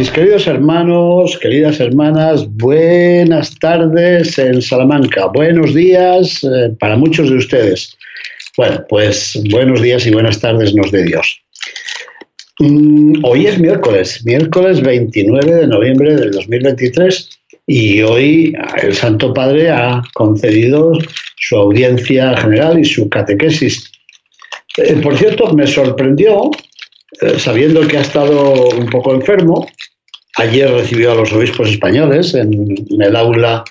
Mis queridos hermanos, queridas hermanas, buenas tardes en Salamanca, buenos días eh, para muchos de ustedes. Bueno, pues buenos días y buenas tardes nos de Dios. Mm, hoy es miércoles, miércoles 29 de noviembre del 2023 y hoy el Santo Padre ha concedido su audiencia general y su catequesis. Eh, por cierto, me sorprendió, sabiendo que ha estado un poco enfermo, Ayer recibió a los obispos españoles en, el aula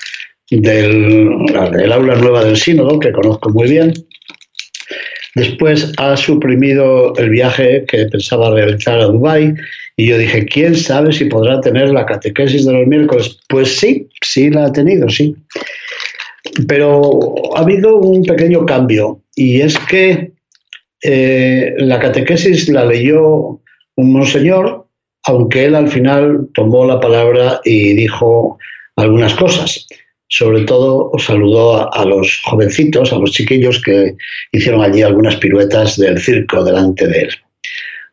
del el aula nueva del sínodo, que conozco muy bien. Después ha suprimido el viaje que pensaba realizar a Dubái y yo dije, ¿quién sabe si podrá tener la catequesis de los miércoles? Pues sí, sí la ha tenido, sí. Pero ha habido un pequeño cambio y es que eh, la catequesis la leyó un monseñor aunque él al final tomó la palabra y dijo algunas cosas. Sobre todo saludó a, los jovencitos, a los chiquillos que hicieron allí algunas piruetas del circo delante de él.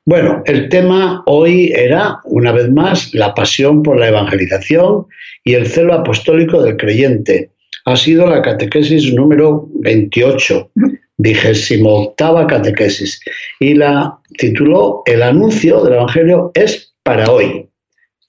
Bueno, el tema hoy era, una vez más, la pasión por la evangelización y el celo apostólico del creyente. Ha sido la catequesis número 28, vigésimo octava catequesis, y la tituló El anuncio del Evangelio es para hoy.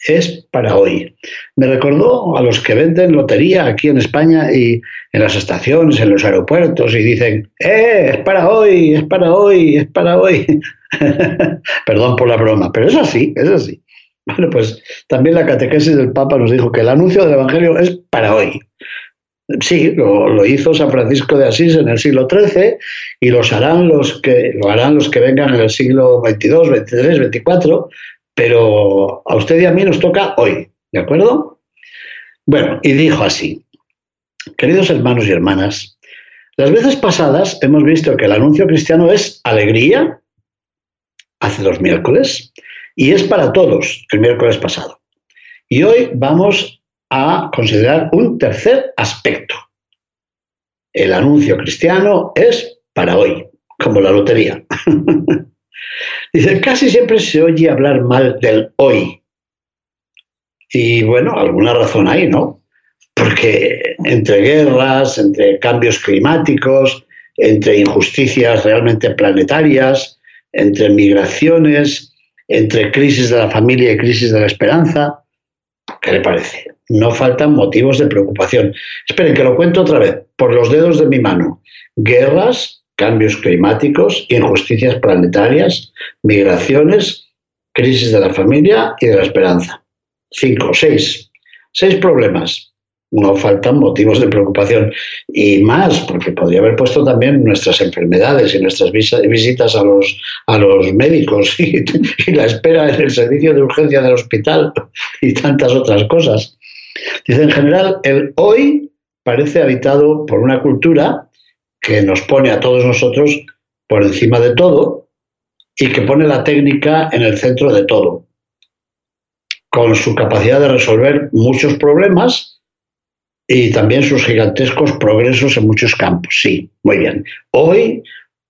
Es para hoy. Me recordó a los que venden lotería aquí en España y en las estaciones, en los aeropuertos, y dicen, ¡eh! Es para hoy, es para hoy, es para hoy. Perdón por la broma, pero es así, es así. Bueno, pues también la catequesis del Papa nos dijo que el anuncio del Evangelio es para hoy. Sí, lo, hizo San Francisco de Asís en el siglo XIII y los harán los que, lo harán los que vengan en el siglo XXII, XXIII, XXIV, pero a usted y a mí nos toca hoy, ¿de acuerdo? Bueno, y dijo así, queridos hermanos y hermanas, las veces pasadas hemos visto que el anuncio cristiano es alegría, hace dos miércoles, y es para todos el miércoles pasado. Y hoy vamos a considerar un tercer aspecto. El anuncio cristiano es para hoy, como la lotería. Dice, casi siempre se oye hablar mal del hoy. Y bueno, alguna razón hay, ¿no? Porque entre guerras, entre cambios climáticos, entre injusticias realmente planetarias, entre migraciones, entre crisis de la familia y crisis de la esperanza, ¿qué le parece? No faltan motivos de preocupación. Esperen que lo cuento otra vez, por los dedos de mi mano. Guerras, cambios climáticos, injusticias planetarias, migraciones, crisis de la familia y de la esperanza. Cinco, seis. Seis problemas. No faltan motivos de preocupación. Y más, porque podría haber puesto también nuestras enfermedades y nuestras visitas a los, a los médicos y, y la espera en el servicio de urgencia del hospital y tantas otras cosas. Dice, en general, el hoy parece habitado por una cultura que nos pone a todos nosotros por encima de todo y que pone la técnica en el centro de todo, con su capacidad de resolver muchos problemas y también sus gigantescos progresos en muchos campos. Sí, muy bien. Hoy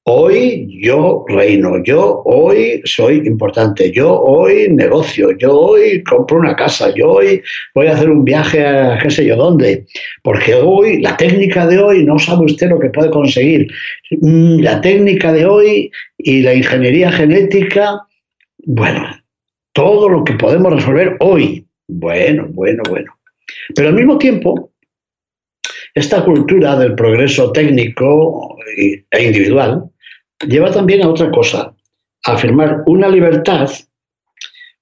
Hoy yo reino, yo hoy soy importante, yo hoy negocio, yo hoy compro una casa, yo hoy voy a hacer un viaje a qué sé yo dónde, porque hoy, la técnica de hoy, no sabe usted lo que puede conseguir. Mm, la técnica de hoy y la ingeniería genética, bueno, todo lo que podemos resolver hoy. Bueno, bueno, bueno. Pero al mismo tiempo, esta cultura del progreso técnico e individual, lleva también a otra cosa, a afirmar una libertad,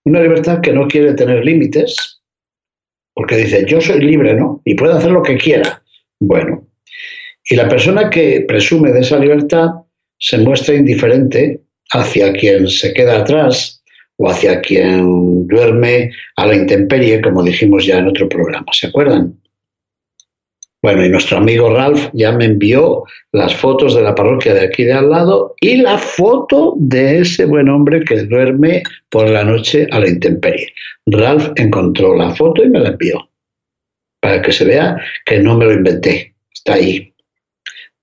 una libertad que no quiere tener límites, porque dice, yo soy libre, ¿no? Y puedo hacer lo que quiera. Bueno, y la persona que presume de esa libertad se muestra indiferente hacia quien se queda atrás o hacia quien duerme a la intemperie, como dijimos ya en otro programa. ¿Se acuerdan? Bueno, y nuestro amigo Ralph ya me envió las fotos de la parroquia de aquí de al lado y la foto de ese buen hombre que duerme por la noche a la intemperie. Ralph encontró la foto y me la envió para que se vea que no me lo inventé. Está ahí.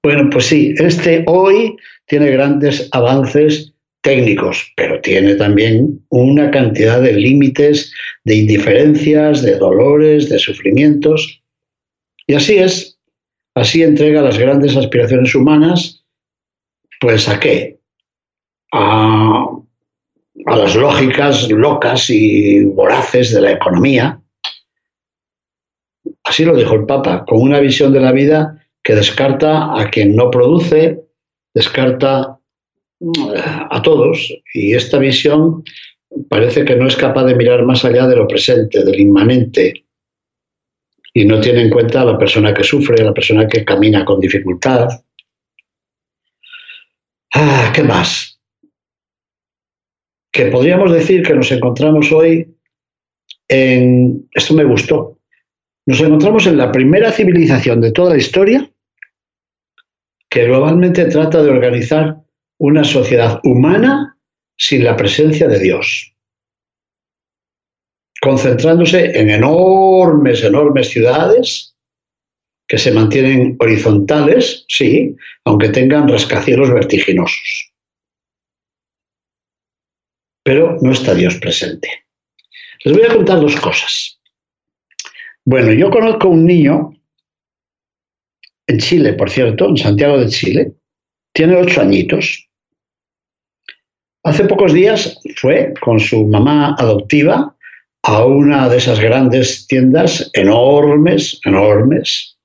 Bueno, pues sí, este hoy tiene grandes avances técnicos, pero tiene también una cantidad de límites, de indiferencias, de dolores, de sufrimientos. Y así es, así entrega las grandes aspiraciones humanas, pues a qué? A, las lógicas locas y voraces de la economía. Así lo dijo el Papa, con una visión de la vida que descarta a quien no produce, descarta a todos y esta visión parece que no es capaz de mirar más allá de lo presente, del inmanente, y no tiene en cuenta a la persona que sufre, a la persona que camina con dificultad. Ah, ¿Qué más? Que podríamos decir que nos encontramos hoy en, esto me gustó, nos encontramos en la primera civilización de toda la historia que globalmente trata de organizar una sociedad humana sin la presencia de Dios, concentrándose en enormes, enormes ciudades que se mantienen horizontales, sí, aunque tengan rascacielos vertiginosos. Pero no está Dios presente. Les voy a contar dos cosas. Bueno, yo conozco un niño en Chile, por cierto, en Santiago de Chile, tiene ocho añitos. Hace pocos días fue con su mamá adoptiva a una de esas grandes tiendas enormes, enormes,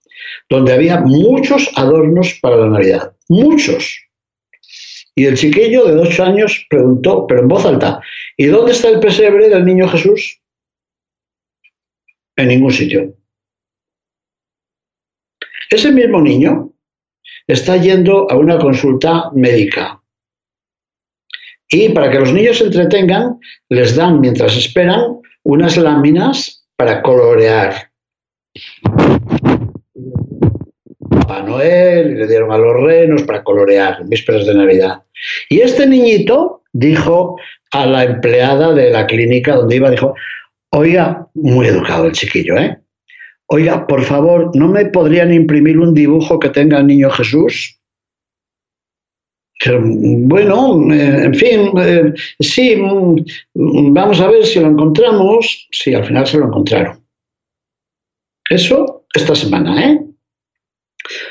donde había muchos adornos para la Navidad, muchos. Y el chiquillo de ocho años preguntó, pero en voz alta, ¿y dónde está el pesebre del niño Jesús? En ningún sitio. Ese mismo niño está yendo a una consulta médica y para que los niños se entretengan, les dan, mientras esperan, unas láminas para colorear. Papá Noel, y le dieron a los renos para colorear, vísperas de Navidad. Y este niñito dijo a la empleada de la clínica donde iba, dijo, oiga, muy educado el chiquillo, ¿eh? Oiga, por favor, ¿no me podrían imprimir un dibujo que tenga el niño Jesús? Bueno, eh, en fin, eh, sí, mm, vamos a ver si lo encontramos. Sí, al final se lo encontraron. Eso esta semana, ¿eh?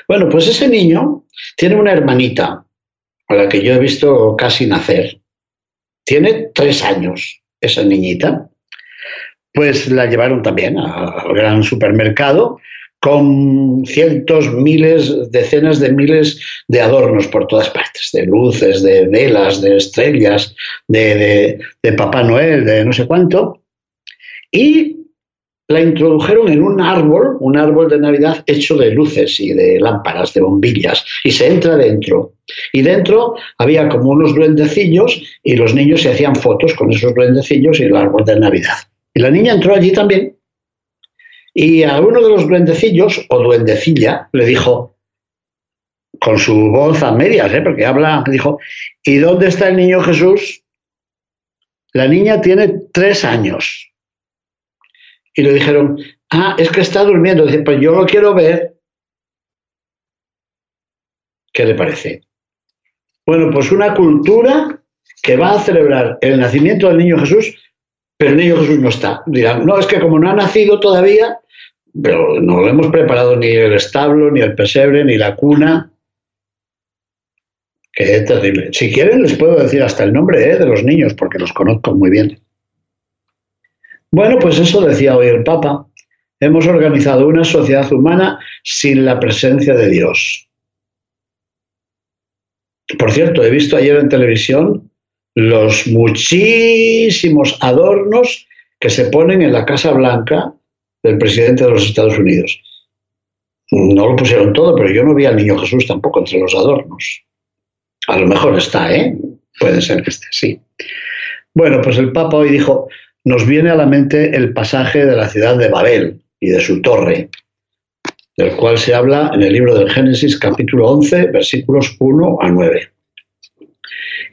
Bueno, pues ese niño tiene una hermanita a la que yo he visto casi nacer. Tiene tres años esa niñita. Pues la llevaron también al gran supermercado con cientos, miles, decenas de miles de adornos por todas partes, de luces, de velas, de estrellas, de, Papá Noel, de no sé cuánto. Y la introdujeron en un árbol, un árbol de Navidad hecho de luces y de lámparas, de bombillas, y se entra dentro. Y dentro había como unos duendecillos y los niños se hacían fotos con esos duendecillos y el árbol de Navidad. Y la niña entró allí también y a uno de los duendecillos, o duendecilla, le dijo, con su voz a medias, ¿eh? porque habla, dijo, ¿y dónde está el niño Jesús? La niña tiene tres años. Y le dijeron, ah, es que está durmiendo. Dice, pues yo lo quiero ver. ¿Qué le parece? Bueno, pues una cultura que va a celebrar el nacimiento del niño Jesús, pero el niño Jesús no está. Dirán, no, es que como no ha nacido todavía, pero no lo hemos preparado ni el establo, ni el pesebre, ni la cuna. Qué terrible. Si quieren, les puedo decir hasta el nombre ¿eh? de los niños, porque los conozco muy bien. Bueno, pues eso decía hoy el Papa. Hemos organizado una sociedad humana sin la presencia de Dios. Por cierto, he visto ayer en televisión los muchísimos adornos que se ponen en la Casa Blanca del presidente de los Estados Unidos. No lo pusieron todo, pero yo no vi al niño Jesús tampoco entre los adornos. A lo mejor está, ¿eh? Puede ser que esté, sí. Bueno, pues el Papa hoy dijo, nos viene a la mente el pasaje de la ciudad de Babel y de su torre, del cual se habla en el libro del Génesis capítulo 11, versículos 1 a 9.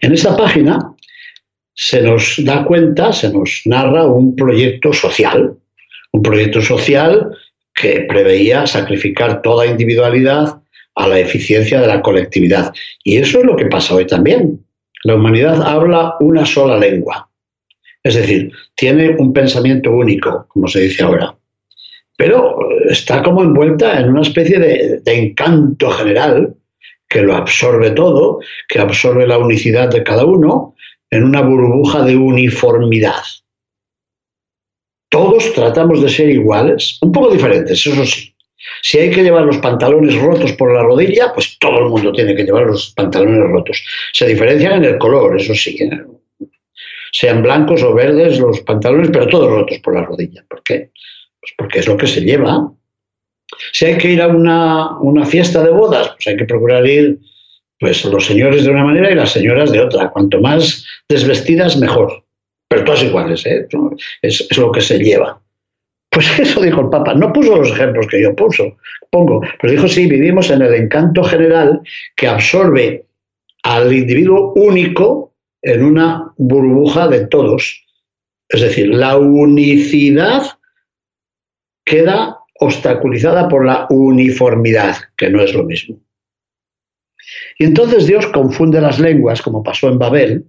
En esa página se nos da cuenta, se nos narra un proyecto social, un proyecto social que preveía sacrificar toda individualidad a la eficiencia de la colectividad. Y eso es lo que pasa hoy también. La humanidad habla una sola lengua. Es decir, tiene un pensamiento único, como se dice ahora. Pero está como envuelta en una especie de, encanto general que lo absorbe todo, que absorbe la unicidad de cada uno en una burbuja de uniformidad. Todos tratamos de ser iguales, un poco diferentes, eso sí. Si hay que llevar los pantalones rotos por la rodilla, pues todo el mundo tiene que llevar los pantalones rotos. Se diferencian en el color, eso sí. ¿eh? Sean blancos o verdes los pantalones, pero todos rotos por la rodilla. ¿Por qué? Pues porque es lo que se lleva. Si hay que ir a una, una fiesta de bodas, pues hay que procurar ir pues los señores de una manera y las señoras de otra. Cuanto más desvestidas, mejor. Pero todas iguales, ¿eh? es, es lo que se lleva. Pues eso dijo el Papa. No puso los ejemplos que yo puso, pongo, pero dijo, sí, vivimos en el encanto general que absorbe al individuo único en una burbuja de todos. Es decir, la unicidad queda obstaculizada por la uniformidad, que no es lo mismo. Y entonces Dios confunde las lenguas, como pasó en Babel,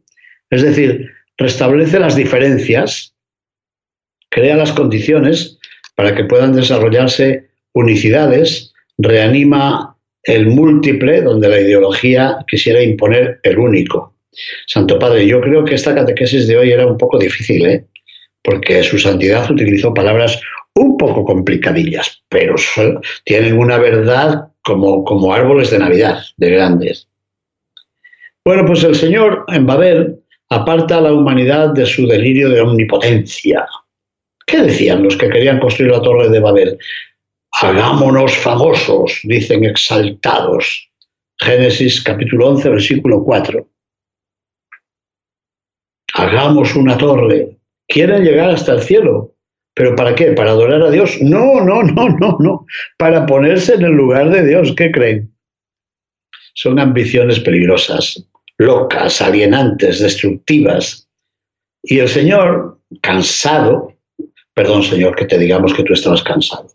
es decir, restablece las diferencias crea las condiciones para que puedan desarrollarse unicidades, reanima el múltiple donde la ideología quisiera imponer el único. Santo Padre, yo creo que esta catequesis de hoy era un poco difícil, ¿eh? porque su santidad utilizó palabras un poco complicadillas, pero tienen una verdad como, como árboles de Navidad, de grandes. Bueno, pues el Señor en Babel aparta a la humanidad de su delirio de omnipotencia, ¿Qué decían los que querían construir la torre de Babel? Hagámonos famosos, dicen exaltados. Génesis capítulo 11, versículo 4. Hagamos una torre. Quieren llegar hasta el cielo. ¿Pero para qué? ¿Para adorar a Dios? No, no, no, no, no. Para ponerse en el lugar de Dios. ¿Qué creen? Son ambiciones peligrosas, locas, alienantes, destructivas. Y el Señor, cansado, perdón Señor que te digamos que tú estabas cansado.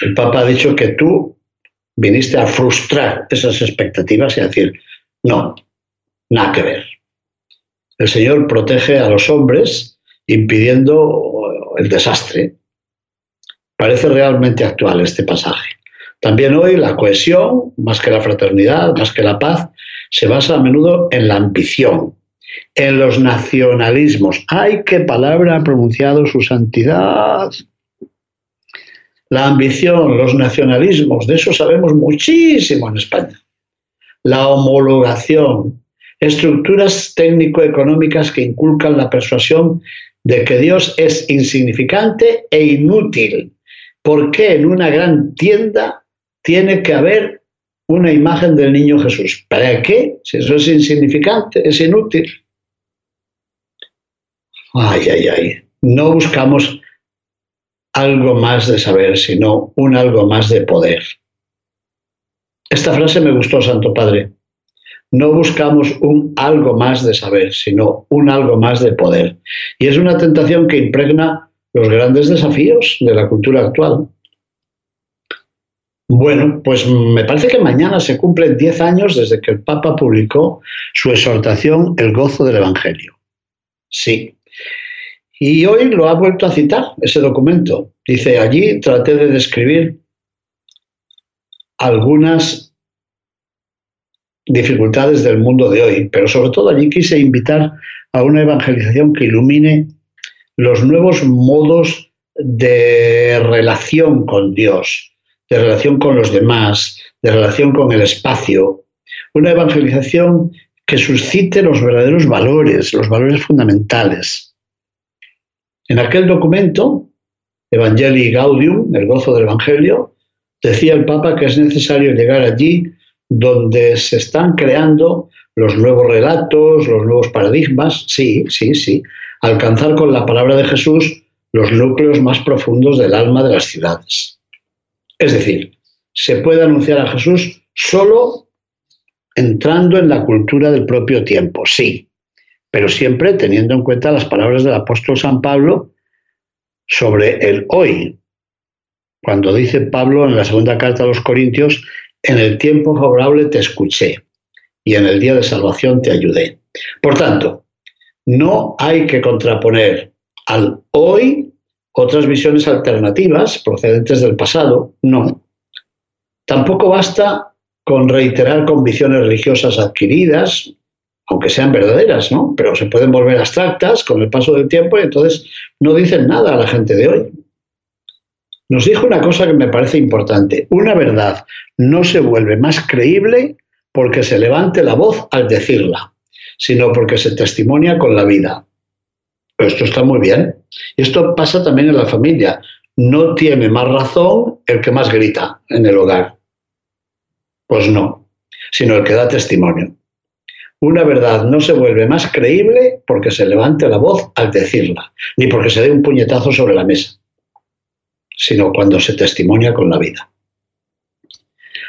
El Papa ha dicho que tú viniste a frustrar esas expectativas y a decir, no, nada que ver. El Señor protege a los hombres impidiendo el desastre. Parece realmente actual este pasaje. También hoy la cohesión, más que la fraternidad, más que la paz, se basa a menudo en la ambición, en los nacionalismos. ¡Ay, qué palabra ha pronunciado su santidad! La ambición, los nacionalismos, de eso sabemos muchísimo en España. La homologación, estructuras técnico-económicas que inculcan la persuasión de que Dios es insignificante e inútil. ¿Por qué en una gran tienda tiene que haber una imagen del niño Jesús? ¿Para qué? Si eso es insignificante, es inútil. Ay, ay, ay. No buscamos algo más de saber, sino un algo más de poder. Esta frase me gustó, Santo Padre. No buscamos un algo más de saber, sino un algo más de poder. Y es una tentación que impregna los grandes desafíos de la cultura actual. Bueno, pues me parece que mañana se cumplen 10 años desde que el Papa publicó su exhortación El gozo del Evangelio. Sí, y hoy lo ha vuelto a citar, ese documento. Dice, allí traté de describir algunas dificultades del mundo de hoy, pero sobre todo allí quise invitar a una evangelización que ilumine los nuevos modos de relación con Dios, de relación con los demás, de relación con el espacio. Una evangelización que suscite los verdaderos valores, los valores fundamentales. En aquel documento, Evangelii Gaudium, el gozo del Evangelio, decía el Papa que es necesario llegar allí donde se están creando los nuevos relatos, los nuevos paradigmas, sí, sí, sí. Alcanzar con la palabra de Jesús los núcleos más profundos del alma de las ciudades. Es decir, se puede anunciar a Jesús solo entrando en la cultura del propio tiempo, sí, pero siempre teniendo en cuenta las palabras del apóstol San Pablo sobre el hoy, cuando dice Pablo en la segunda carta a los Corintios, en el tiempo favorable te escuché y en el día de salvación te ayudé. Por tanto, no hay que contraponer al hoy otras visiones alternativas procedentes del pasado, no. Tampoco basta con reiterar convicciones religiosas adquiridas, aunque sean verdaderas, ¿no? Pero se pueden volver abstractas con el paso del tiempo y entonces no dicen nada a la gente de hoy. Nos dijo una cosa que me parece importante. Una verdad no se vuelve más creíble porque se levante la voz al decirla, sino porque se testimonia con la vida. Esto está muy bien. Y esto pasa también en la familia. No tiene más razón el que más grita en el hogar. Pues no, sino el que da testimonio. Una verdad no se vuelve más creíble porque se levante la voz al decirla, ni porque se dé un puñetazo sobre la mesa, sino cuando se testimonia con la vida.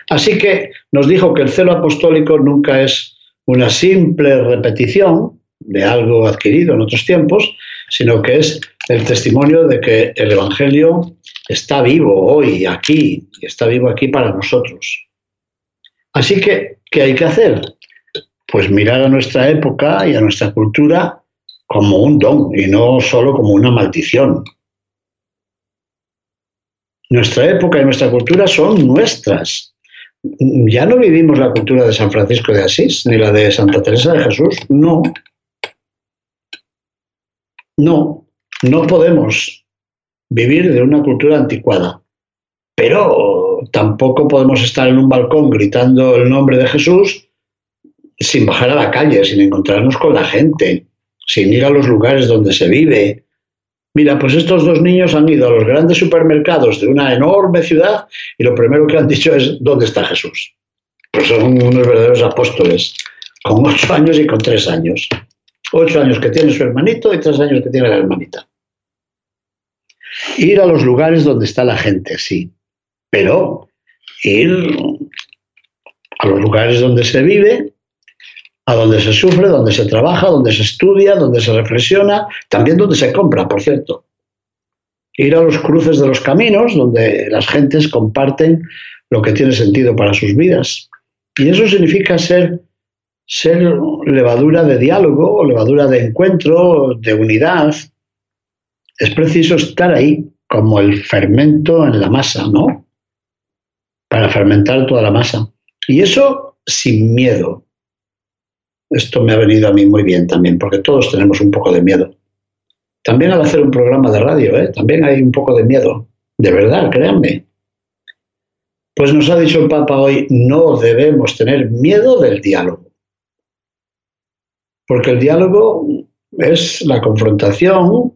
Así que nos dijo que el celo apostólico nunca es una simple repetición de algo adquirido en otros tiempos, sino que es el testimonio de que el Evangelio está vivo hoy, aquí, y está vivo aquí para nosotros. Así que, ¿qué hay que hacer? Pues mirar a nuestra época y a nuestra cultura como un don y no solo como una maldición. Nuestra época y nuestra cultura son nuestras. Ya no vivimos la cultura de San Francisco de Asís ni la de Santa Teresa de Jesús. No. No, no podemos vivir de una cultura anticuada. Pero tampoco podemos estar en un balcón gritando el nombre de Jesús sin bajar a la calle, sin encontrarnos con la gente, sin ir a los lugares donde se vive. Mira, pues estos dos niños han ido a los grandes supermercados de una enorme ciudad y lo primero que han dicho es, ¿dónde está Jesús? Pues son unos verdaderos apóstoles, con ocho años y con tres años. Ocho años que tiene su hermanito y tres años que tiene la hermanita. Ir a los lugares donde está la gente, sí, pero ir a los lugares donde se vive, a donde se sufre, donde se trabaja, donde se estudia, donde se reflexiona, también donde se compra, por cierto. Ir a los cruces de los caminos, donde las gentes comparten lo que tiene sentido para sus vidas. Y eso significa ser, ser levadura de diálogo, levadura de encuentro, de unidad. Es preciso estar ahí como el fermento en la masa, ¿no? para fermentar toda la masa. Y eso sin miedo. Esto me ha venido a mí muy bien también, porque todos tenemos un poco de miedo. También al hacer un programa de radio, ¿eh? también hay un poco de miedo. De verdad, créanme. Pues nos ha dicho el Papa hoy, no debemos tener miedo del diálogo. Porque el diálogo es la confrontación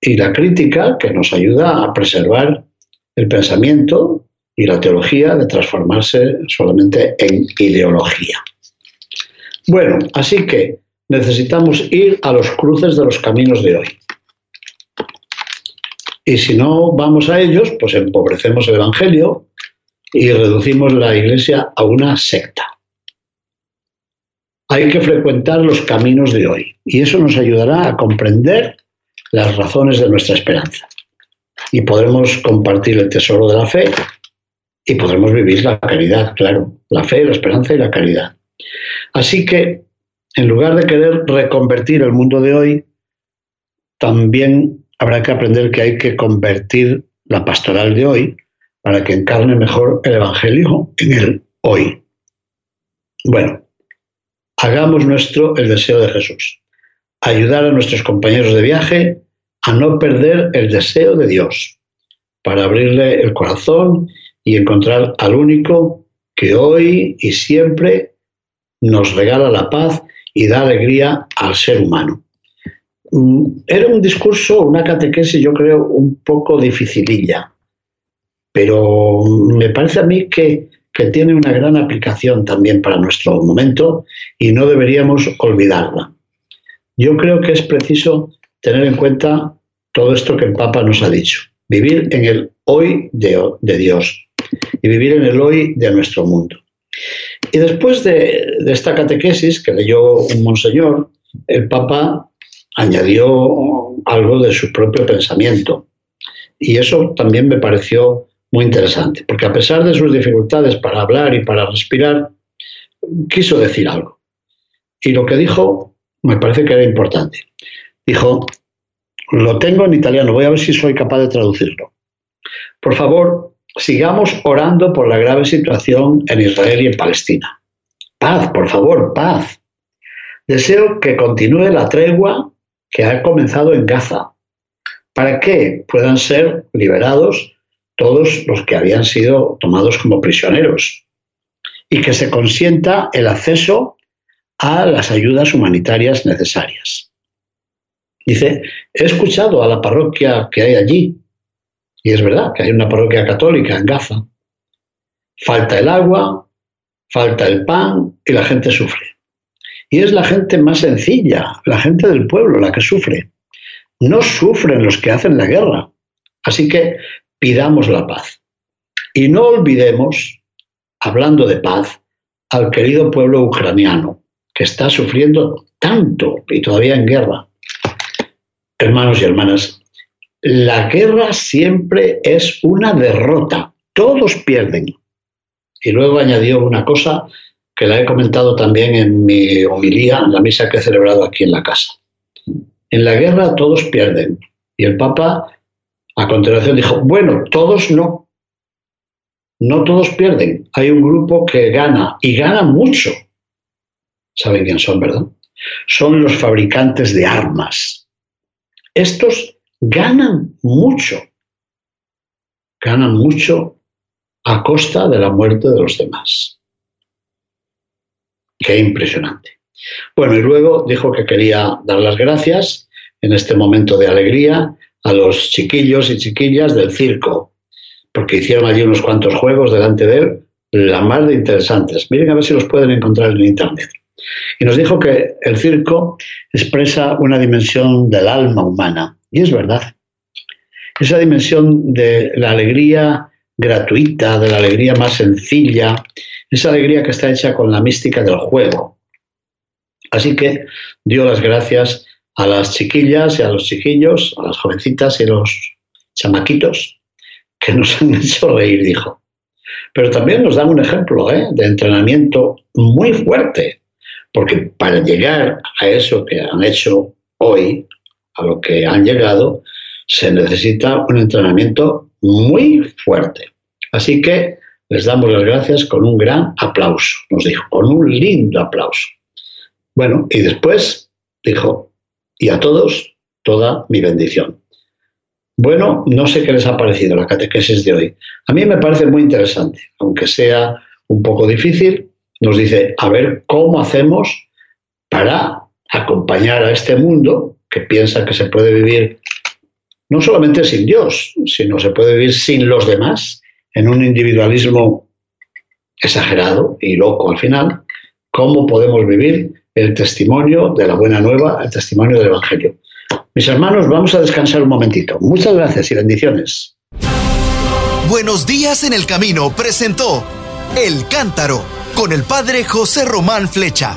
y la crítica que nos ayuda a preservar el pensamiento y la teología de transformarse solamente en ideología. Bueno, así que necesitamos ir a los cruces de los caminos de hoy. Y si no vamos a ellos, pues empobrecemos el Evangelio y reducimos la Iglesia a una secta. Hay que frecuentar los caminos de hoy y eso nos ayudará a comprender las razones de nuestra esperanza. Y podremos compartir el tesoro de la fe y podremos vivir la caridad, claro, la fe, la esperanza y la caridad. Así que, en lugar de querer reconvertir el mundo de hoy, también habrá que aprender que hay que convertir la pastoral de hoy para que encarne mejor el Evangelio en el hoy. Bueno, hagamos nuestro el deseo de Jesús, ayudar a nuestros compañeros de viaje a no perder el deseo de Dios, para abrirle el corazón y encontrar al único que hoy y siempre nos regala la paz y da alegría al ser humano. Mm, era un discurso, una catequesis, yo creo, un poco dificililla, pero me parece a mí que, que tiene una gran aplicación también para nuestro momento y no deberíamos olvidarla. Yo creo que es preciso tener en cuenta todo esto que el Papa nos ha dicho. Vivir en el hoy de, Dios y vivir en el hoy de nuestro mundo. Y después de, de esta catequesis que leyó un monseñor, el Papa añadió algo de su propio pensamiento. Y eso también me pareció muy interesante, porque a pesar de sus dificultades para hablar y para respirar, quiso decir algo. Y lo que dijo me parece que era importante. Dijo, lo tengo en italiano, voy a ver si soy capaz de traducirlo. Por favor, sigamos orando por la grave situación en Israel y en Palestina. Paz, por favor, paz. Deseo que continúe la tregua que ha comenzado en Gaza, para que puedan ser liberados todos los que habían sido tomados como prisioneros y que se consienta el acceso a las ayudas humanitarias necesarias. Dice, he escuchado a la parroquia que hay allí, y es verdad que hay una parroquia católica en Gaza. Falta el agua, falta el pan y la gente sufre. Y es la gente más sencilla, la gente del pueblo la que sufre. No sufren los que hacen la guerra. Así que pidamos la paz. Y no olvidemos, hablando de paz, al querido pueblo ucraniano, que está sufriendo tanto y todavía en guerra. Hermanos y hermanas, la guerra siempre es una derrota, todos pierden. Y luego añadió una cosa que la he comentado también en mi homilía, en la misa que he celebrado aquí en la casa. En la guerra todos pierden. Y el Papa a continuación dijo, bueno, todos no. No todos pierden. Hay un grupo que gana y gana mucho. ¿Saben quién son, verdad? Son los fabricantes de armas. Estos ganan mucho. Ganan mucho a costa de la muerte de los demás. Qué impresionante. Bueno, y luego dijo que quería dar las gracias en este momento de alegría a los chiquillos y chiquillas del circo, porque hicieron allí unos cuantos juegos delante de él, la más de interesantes. Miren a ver si los pueden encontrar en Internet. Y nos dijo que el circo expresa una dimensión del alma humana, y es verdad. Esa dimensión de la alegría gratuita, de la alegría más sencilla, esa alegría que está hecha con la mística del juego. Así que dio las gracias a las chiquillas y a los chiquillos, a las jovencitas y a los chamaquitos que nos han hecho reír, dijo. Pero también nos dan un ejemplo ¿eh? de entrenamiento muy fuerte, porque para llegar a eso que han hecho hoy, a lo que han llegado, se necesita un entrenamiento muy fuerte. Así que les damos las gracias con un gran aplauso, nos dijo, con un lindo aplauso. Bueno, y después dijo, y a todos toda mi bendición. Bueno, no sé qué les ha parecido la catequesis de hoy. A mí me parece muy interesante, aunque sea un poco difícil. Nos dice, a ver, ¿cómo hacemos para acompañar a este mundo que piensa que se puede vivir no solamente sin Dios, sino se puede vivir sin los demás, en un individualismo exagerado y loco al final? ¿Cómo podemos vivir el testimonio de la buena nueva, el testimonio del Evangelio. Mis hermanos, vamos a descansar un momentito. Muchas gracias y bendiciones. Buenos días en el camino presentó El Cántaro con el padre José Román Flecha.